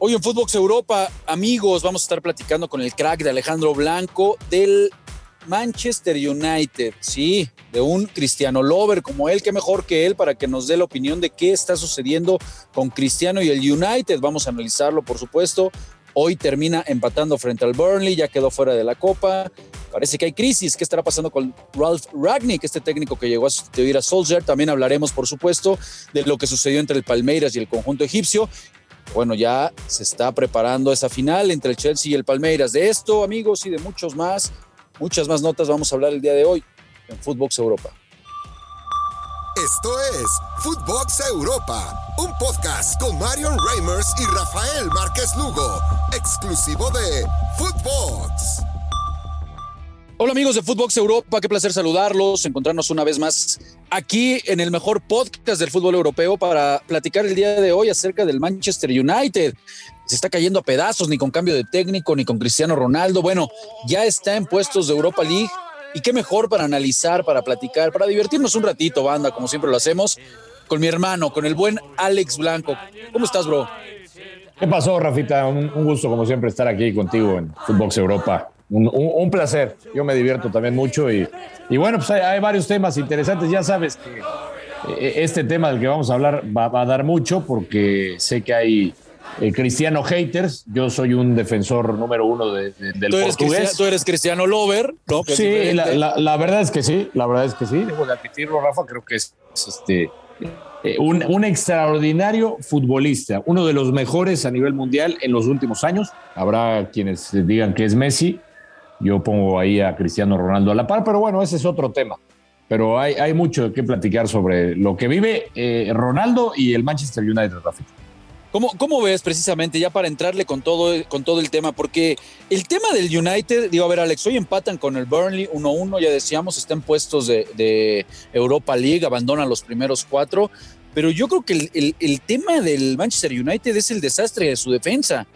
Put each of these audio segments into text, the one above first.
Hoy en Footbox Europa, amigos, vamos a estar platicando con el crack de Alejandro Blanco del Manchester United, sí, de un Cristiano Lover como él, qué mejor que él para que nos dé la opinión de qué está sucediendo con Cristiano y el United. Vamos a analizarlo, por supuesto. Hoy termina empatando frente al Burnley, ya quedó fuera de la Copa. Parece que hay crisis. ¿Qué estará pasando con Ralph Ragnick, este técnico que llegó a sustituir a Solskjaer? También hablaremos, por supuesto, de lo que sucedió entre el Palmeiras y el conjunto egipcio. Bueno, ya se está preparando esa final entre el Chelsea y el Palmeiras. De esto, amigos, y de muchos más, muchas más notas vamos a hablar el día de hoy en Footbox Europa. Esto es Footbox Europa, un podcast con Marion Reimers y Rafael Márquez Lugo, exclusivo de Footbox. Hola amigos de Footbox Europa, qué placer saludarlos, encontrarnos una vez más aquí en el mejor podcast del fútbol europeo para platicar el día de hoy acerca del Manchester United. Se está cayendo a pedazos, ni con cambio de técnico, ni con Cristiano Ronaldo. Bueno, ya está en puestos de Europa League. Y qué mejor para analizar, para platicar, para divertirnos un ratito, banda, como siempre lo hacemos, con mi hermano, con el buen Alex Blanco. ¿Cómo estás, bro? ¿Qué pasó, Rafita? Un, gusto, como siempre, estar aquí contigo en Footbox Europa un, placer. Yo me divierto también mucho y, y bueno, pues hay, varios temas interesantes. Ya sabes que eh, este tema del que vamos a hablar va, a dar mucho porque sé que hay eh, cristiano haters. Yo soy un defensor número uno del ¿Tú eres portugués. Tú eres cristiano lover, ¿no? sí, la, verdad es que sí, la verdad es que sí. Debo de admitirlo, Rafa, creo que es, este, eh, un, un, extraordinario futbolista, uno de los mejores a nivel mundial en los últimos años. Habrá quienes digan que es Messi, yo pongo ahí a Cristiano Ronaldo a la par, pero bueno, ese es otro tema. Pero hay, hay mucho que platicar sobre lo que vive eh, Ronaldo y el Manchester United, Rafa. ¿Cómo, ¿Cómo, ves precisamente, ya para entrarle con todo, con todo el tema? Porque el tema del United, digo, a ver, Alex, hoy empatan con el Burnley 1-1, ya decíamos, están puestos de, Europa League, abandonan los primeros cuatro, pero yo creo que el, el, tema del Manchester United es el desastre de su defensa.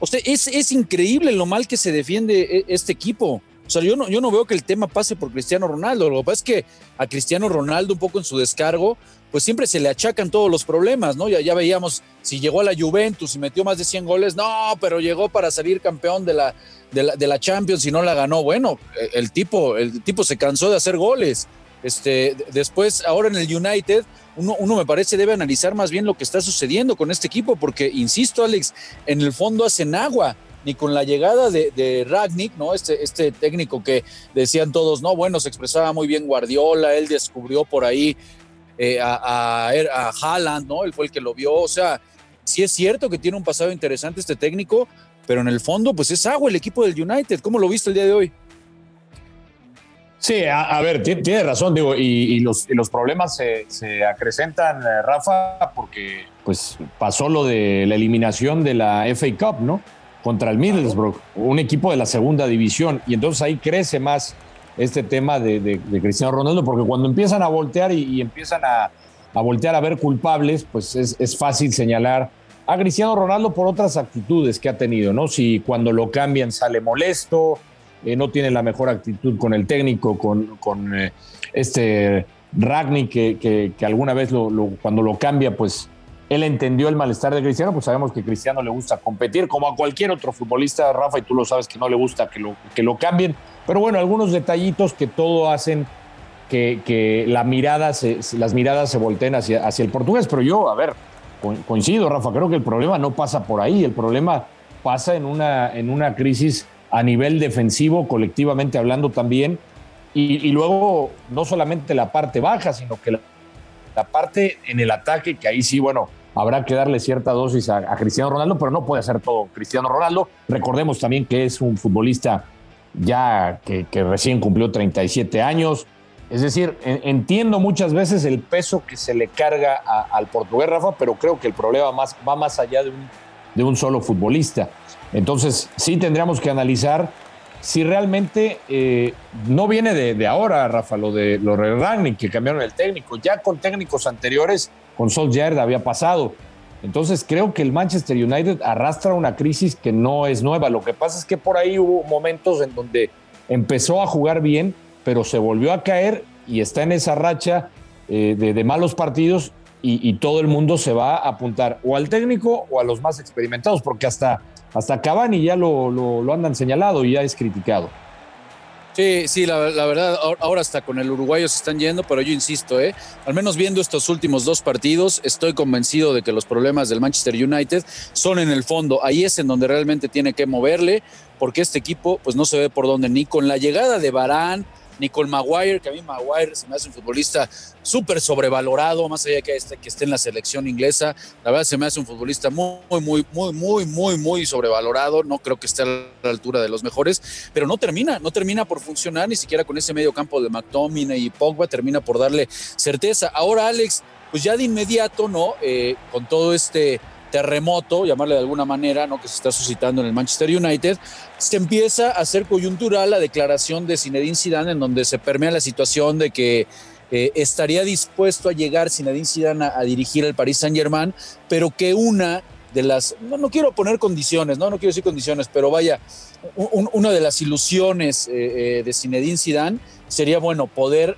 O es, increíble lo mal que se defiende e, este equipo. O sea, yo no, veo que el tema pase por Cristiano Ronaldo. Lo que pasa es que a Cristiano Ronaldo, un poco en su descargo, pues siempre se le achacan todos los problemas, ¿no? Ya, veíamos, si llegó a la Juventus y metió más de 100 goles, no, pero llegó para salir campeón de la, de la, Champions y no la ganó. Bueno, el tipo, el tipo se cansó de hacer goles. Este, después, ahora en el United, uno, me parece debe analizar más bien lo que está sucediendo con este equipo, porque, insisto, Alex, en el fondo hacen agua. Ni con la llegada de, de Ragnick, ¿no? Este, este técnico que decían todos, no, bueno, se expresaba muy bien Guardiola, él descubrió por ahí eh, a, a, a Haaland, ¿no? Él fue el que lo vio. O sea, sí es cierto que tiene un pasado interesante este técnico, pero en el fondo, pues es agua el equipo del United. ¿Cómo lo viste el día de hoy? Sí, a, ver, tiene, razón, digo, y, los, problemas se, acrecentan, eh, Rafa, porque pues pasó lo de la eliminación de la FA Cup, ¿no? Contra el Middlesbrough, un equipo de la segunda división, y entonces ahí crece más este tema de, Cristiano Ronaldo, porque cuando empiezan a voltear y, empiezan a, voltear a ver culpables, pues es, es fácil señalar a Cristiano Ronaldo por otras actitudes que ha tenido, ¿no? Si cuando lo cambian sale molesto, eh, no tiene la mejor actitud con el técnico, con, con eh, este Ragni, que, que, alguna vez cuando lo cambia, pues él entendió el malestar de Cristiano, pues sabemos que Cristiano le gusta competir, como a cualquier otro futbolista, Rafa, y tú lo sabes que no le gusta que lo, que lo cambien, pero bueno, algunos detallitos que todo hacen que, que la mirada se, las miradas se volteen hacia, hacia el portugués, pero yo, a ver, coincido, Rafa, creo que el problema no pasa por ahí, el problema pasa en una, en una crisis a nivel defensivo, colectivamente hablando también. Y, luego no solamente la parte baja, sino que la, parte en el ataque, que ahí sí, bueno, habrá que darle cierta dosis a, Cristiano Ronaldo, pero no puede hacer todo Cristiano Ronaldo. Recordemos también que es un futbolista ya que, recién cumplió 37 años. Es decir, entiendo muchas veces el peso que se le carga al portugués Rafa, pero creo que el problema más, va más allá de un, de un solo futbolista. Entonces, sí tendríamos que analizar si realmente eh, no viene de, ahora, Rafa, lo de los Ragnick, que cambiaron el técnico. Ya con técnicos anteriores, con Solskjaer había pasado. Entonces, creo que el Manchester United arrastra una crisis que no es nueva. Lo que pasa es que por ahí hubo momentos en donde empezó a jugar bien, pero se volvió a caer y está en esa racha eh, de, de malos partidos y, todo el mundo se va a apuntar o al técnico o a los más experimentados, porque hasta, hasta Cavani ya lo, lo, andan señalado y ya es criticado. Sí, sí, la, verdad, ahora hasta con el uruguayo se están yendo, pero yo insisto, ¿eh? al menos viendo estos últimos dos partidos, estoy convencido de que los problemas del Manchester United son en el fondo. Ahí es en donde realmente tiene que moverle, porque este equipo pues no se ve por dónde, ni con la llegada de Barán, Nicole Maguire, que a mí Maguire se me hace un futbolista súper sobrevalorado, más allá de que esté, que esté en la selección inglesa. La verdad se me hace un futbolista muy, muy, muy, muy, muy, muy sobrevalorado. No creo que esté a la altura de los mejores, pero no termina, no termina por funcionar ni siquiera con ese medio campo de McTominay y Pogba, termina por darle certeza. Ahora, Alex, pues ya de inmediato, ¿no? Eh, con todo este terremoto, llamarle de alguna manera, ¿no? que se está suscitando en el Manchester United, se empieza a hacer coyuntural la declaración de Zinedine Zidane en donde se permea la situación de que eh, estaría dispuesto a llegar Zinedine Zidane a, dirigir el Paris Saint-Germain, pero que una de las, no, no, quiero poner condiciones, no, no quiero decir condiciones, pero vaya, una de las ilusiones eh, eh, de Zinedine Zidane sería, bueno, poder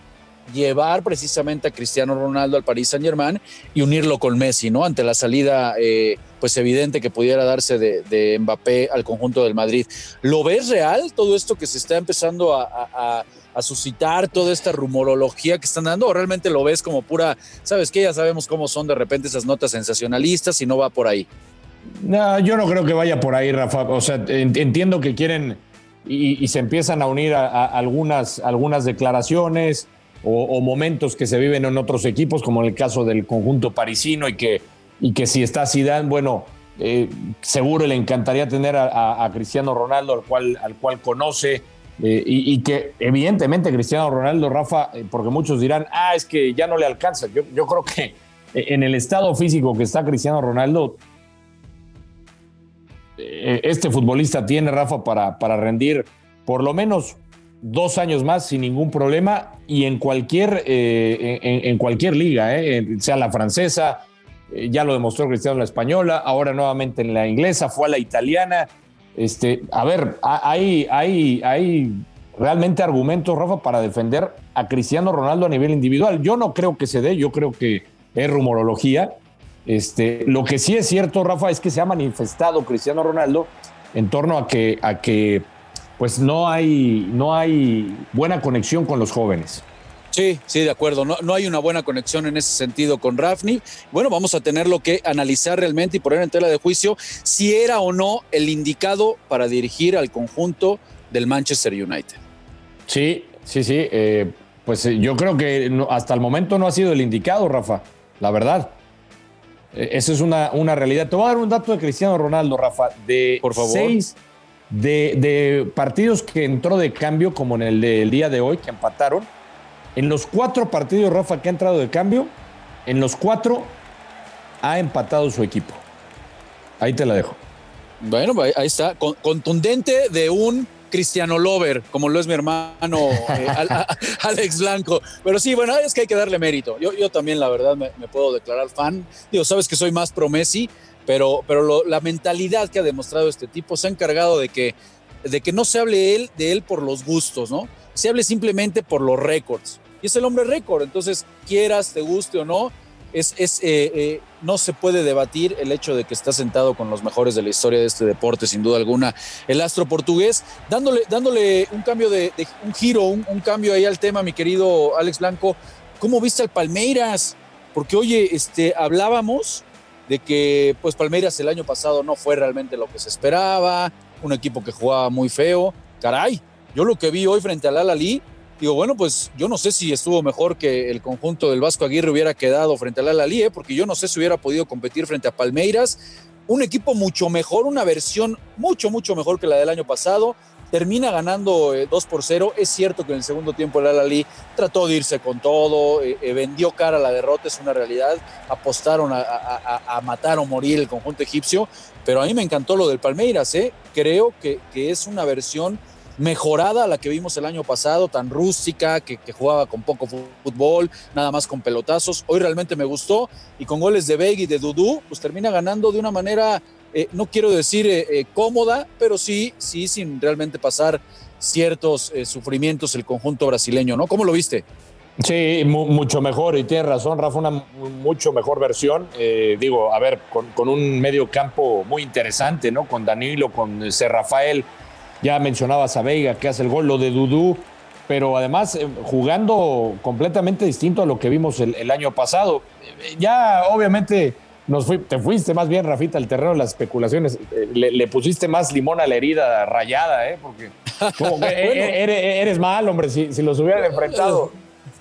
llevar precisamente a Cristiano Ronaldo al Paris Saint Germain y unirlo con Messi, ¿no? Ante la salida, eh, pues evidente que pudiera darse de, Mbappé al conjunto del Madrid. ¿Lo ves real todo esto que se está empezando a, suscitar, toda esta rumorología que están dando? ¿O realmente lo ves como pura, sabes que ya sabemos cómo son de repente esas notas sensacionalistas y no va por ahí? No, yo no creo que vaya por ahí, Rafa. O sea, entiendo que quieren y, se empiezan a unir a, algunas, algunas declaraciones o, momentos que se viven en otros equipos, como en el caso del conjunto parisino, y que, y que si está Zidane, bueno, eh, seguro le encantaría tener a, Cristiano Ronaldo, al cual, al cual conoce, eh, y, que evidentemente Cristiano Ronaldo, Rafa, eh, porque muchos dirán, ah, es que ya no le alcanza. Yo, yo creo que en el estado físico que está Cristiano Ronaldo, este futbolista tiene, Rafa, para, para rendir por lo menos dos años más sin ningún problema y en cualquier, eh, en, cualquier liga, eh, sea la francesa, eh, ya lo demostró Cristiano en la española, ahora nuevamente en la inglesa, fue a la italiana. Este, a ver, hay, hay, hay realmente argumentos, Rafa, para defender a Cristiano Ronaldo a nivel individual. Yo no creo que se dé, yo creo que es rumorología. Este, lo que sí es cierto, Rafa, es que se ha manifestado Cristiano Ronaldo en torno a que, a que pues no hay, no hay buena conexión con los jóvenes. Sí, sí, de acuerdo. No, no, hay una buena conexión en ese sentido con Rafni. Bueno, vamos a tenerlo que analizar realmente y poner en tela de juicio si era o no el indicado para dirigir al conjunto del Manchester United. Sí, sí, sí. Eh, pues eh, yo creo que hasta el momento no ha sido el indicado, Rafa. La verdad. Eh, esa es una, una realidad. Te voy a dar un dato de Cristiano Ronaldo, Rafa. De Por favor. seis de, partidos que entró de cambio, como en el del día de hoy, que empataron, en los cuatro partidos, Rafa, que ha entrado de cambio, en los cuatro ha empatado su equipo. Ahí te la dejo. Bueno, ahí está. Contundente de un Cristiano Lover, como lo es mi hermano eh, Alex Blanco. Pero sí, bueno, es que hay que darle mérito. Yo, yo también, la verdad, me, me, puedo declarar fan. Digo, sabes que soy más pro Messi, pero, pero la mentalidad que ha demostrado este tipo se ha encargado de que, de que no se hable él, de él por los gustos, ¿no? Se hable simplemente por los récords. Y es el hombre récord, entonces quieras, te guste o no, es, es eh, eh, no se puede debatir el hecho de que está sentado con los mejores de la historia de este deporte, sin duda alguna, el astro portugués, dándole, dándole un cambio de, un giro, un, un, cambio ahí al tema, mi querido Alex Blanco. ¿Cómo viste al Palmeiras? Porque, oye, este, hablábamos de que pues Palmeiras el año pasado no fue realmente lo que se esperaba, un equipo que jugaba muy feo. Caray, yo lo que vi hoy frente al Al-Ali, digo, bueno, pues yo no sé si estuvo mejor que el conjunto del Vasco Aguirre hubiera quedado frente al Al-Ali, ¿eh? porque yo no sé si hubiera podido competir frente a Palmeiras. Un equipo mucho mejor, una versión mucho, mucho mejor que la del año pasado termina ganando 2 eh, por 0. Es cierto que en el segundo tiempo el Al-Ali trató de irse con todo, eh, eh, vendió cara a la derrota, es una realidad. Apostaron a, matar o morir el conjunto egipcio, pero a mí me encantó lo del Palmeiras. Creo que, que, es una versión mejorada a la que vimos el año pasado, tan rústica, que, jugaba con poco fútbol, nada más con pelotazos. Hoy realmente me gustó y con goles de Begui y de Dudú, pues termina ganando de una manera eh, no quiero decir eh, eh, cómoda, pero sí, sí, sin realmente pasar ciertos sufrimientos el conjunto brasileño, ¿no? ¿Cómo lo viste? Sí, mucho mejor, y tiene razón, Rafa, una mucho mejor versión. Digo, a ver, con, un medio campo muy interesante, ¿no? Con Danilo, con C. Rafael, ya mencionabas a Veiga que hace el gol, lo de Dudú, pero además jugando completamente distinto a lo que vimos el, año pasado. Ya, obviamente, nos te fuiste más bien, Rafita, al terreno de las especulaciones. Eh, le, pusiste más limón a la herida rayada, ¿eh? Porque eres, mal, hombre, si, si los hubieran enfrentado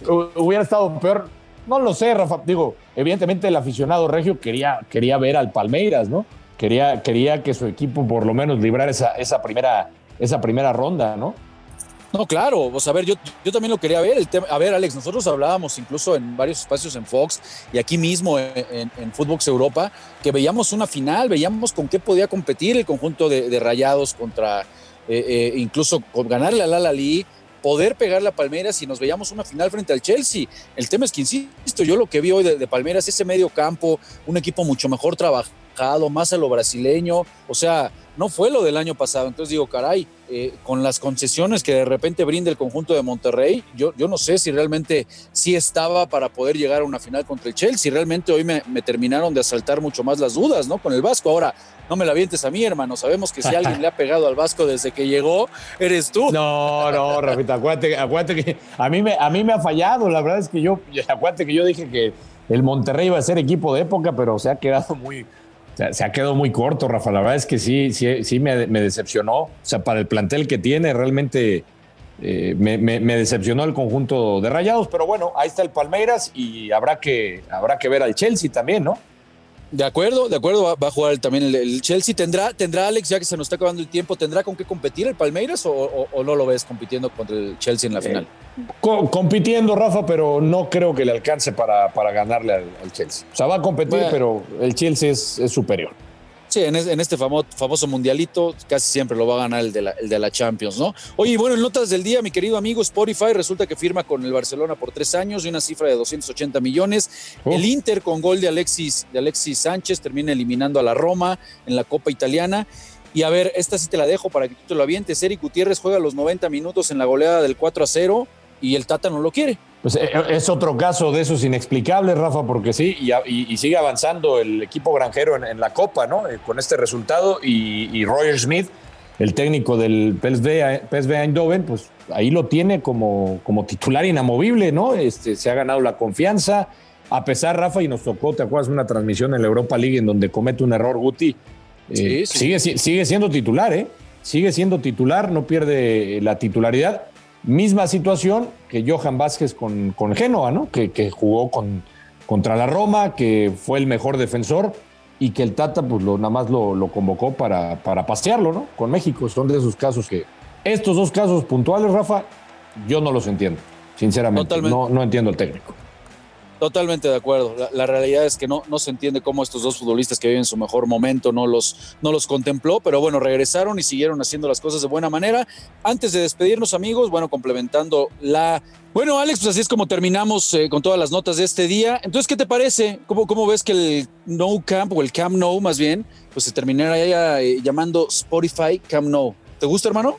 hubiera estado peor. No lo sé, Rafa. Digo, evidentemente el aficionado regio quería, quería ver al Palmeiras, ¿no? Quería, quería que su equipo por lo menos librara esa, esa, primera, esa primera ronda, ¿no? No, claro, o a ver, yo, yo también lo quería ver. El tema, a ver, Alex, nosotros hablábamos incluso en varios espacios en Fox y aquí mismo en, en, Footbox Europa, que veíamos una final, veíamos con qué podía competir el conjunto de, rayados contra, eh, eh, incluso ganarle al Al-Ali, poder pegar la Palmeiras y nos veíamos una final frente al Chelsea. El tema es que, insisto, yo lo que vi hoy de, de ese medio campo, un equipo mucho mejor trabajado, más a lo brasileño, o sea, no fue lo del año pasado. Entonces digo, caray, eh, con las concesiones que de repente brinda el conjunto de Monterrey, yo, yo no sé si realmente sí estaba para poder llegar a una final contra el Chelsea. Realmente hoy me, terminaron de asaltar mucho más las dudas, ¿no? Con el Vasco. Ahora, no me la vientes a mí, hermano. Sabemos que si alguien le ha pegado al Vasco desde que llegó, eres tú. No, no, Rafita, acuérdate, acuérdate que a mí, me, a mí me ha fallado. La verdad es que yo, acuérdate que yo dije que el Monterrey iba a ser equipo de época, pero se ha quedado muy, se ha quedado muy corto, Rafa. La verdad es que sí, sí, sí me, decepcionó. O sea, para el plantel que tiene, realmente eh, me, decepcionó el conjunto de Rayados. Pero bueno, ahí está el Palmeiras y habrá que, habrá que ver al Chelsea también, ¿no? De acuerdo, de acuerdo, va, a jugar también el, Chelsea. ¿Tendrá, ¿Tendrá Alex, ya que se nos está acabando el tiempo, tendrá con qué competir el Palmeiras o, no lo ves compitiendo contra el Chelsea en la final? Eh, compitiendo, Rafa, pero no creo que le alcance para, para ganarle al, Chelsea. O sea, va a competir, pero el Chelsea es superior. Sí, en, este famoso, mundialito casi siempre lo va a ganar el de, la, el de la Champions, ¿no? Oye, bueno, en notas del día, mi querido amigo Spotify resulta que firma con el Barcelona por tres años y una cifra de 280 millones. El Inter con gol de Alexis, de Alexis Sánchez termina eliminando a la Roma en la Copa Italiana. Y a ver, esta sí te la dejo para que tú te lo avientes. Eric Gutiérrez juega los 90 minutos en la goleada del 4 a 0 y el Tata no lo quiere. Pues eh, es otro caso de esos inexplicables, Rafa, porque sí, y, sigue avanzando el equipo granjero en, la Copa, ¿no? Eh, con este resultado, y, Roger Smith, el técnico del PSV, PSV Eindhoven, pues ahí lo tiene como, como titular inamovible, ¿no? Este, se ha ganado la confianza, a pesar, Rafa, y nos tocó, ¿te acuerdas? Una transmisión en la Europa League en donde comete un error Guti. Eh, sigue, sigue siendo titular, ¿eh? Sigue siendo titular, no pierde la titularidad Misma situación que Johan Vázquez con, con Génova, ¿no? Que, jugó con, contra la Roma, que fue el mejor defensor y que el Tata pues lo, nada más lo, convocó para, para pasearlo, ¿no? Con México. Son de esos casos que... Estos dos casos puntuales, Rafa, yo no los entiendo, sinceramente. No, no entiendo el técnico. Totalmente de acuerdo. La, realidad es que no, no se entiende cómo estos dos futbolistas que viven su mejor momento no los, no los contempló, pero bueno, regresaron y siguieron haciendo las cosas de buena manera. Antes de despedirnos, amigos, bueno, complementando la... Bueno, Alex, pues así es como terminamos eh, con todas las notas de este día. Entonces, ¿qué te parece? ¿Cómo, cómo ves que el No Camp o el Camp No más bien, pues se terminara ya eh, llamando Spotify Camp No? ¿Te gusta, hermano?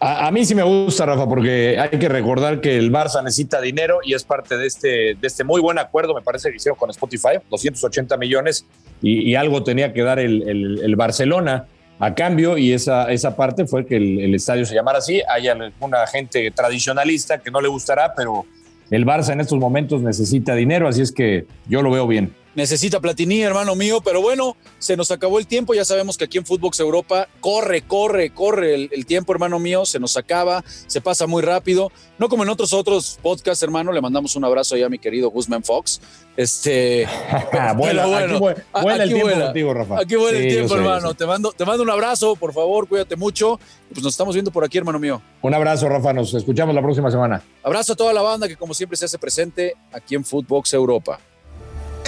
A, mí sí me gusta, Rafa, porque hay que recordar que el Barça necesita dinero y es parte de este, de este muy buen acuerdo, me parece que hicieron con Spotify, 280 millones y, algo tenía que dar el, Barcelona a cambio y esa, esa parte fue que el, estadio se llamara así. Hay alguna gente tradicionalista que no le gustará, pero el Barça en estos momentos necesita dinero, así es que yo lo veo bien necesita Platini, hermano mío, pero bueno, se nos acabó el tiempo, ya sabemos que aquí en Footbox Europa corre, corre, corre el, tiempo, hermano mío, se nos acaba, se pasa muy rápido, no como en otros otros podcasts, hermano, le mandamos un abrazo ahí a mi querido Guzmán Fox. Este, vuela, bueno, aquí, el tiempo contigo, Rafa. Aquí vuela el tiempo, hermano. Te mando, te mando un abrazo, por favor, cuídate mucho. Pues nos estamos viendo por aquí, hermano mío. Un abrazo, Rafa. Nos escuchamos la próxima semana. Abrazo a toda la banda que, como siempre, se hace presente aquí en Footbox Europa.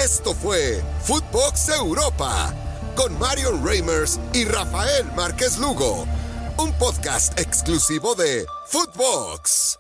Esto fue Footbox Europa con Marion Reimers y Rafael Márquez Lugo, un podcast exclusivo de Footbox.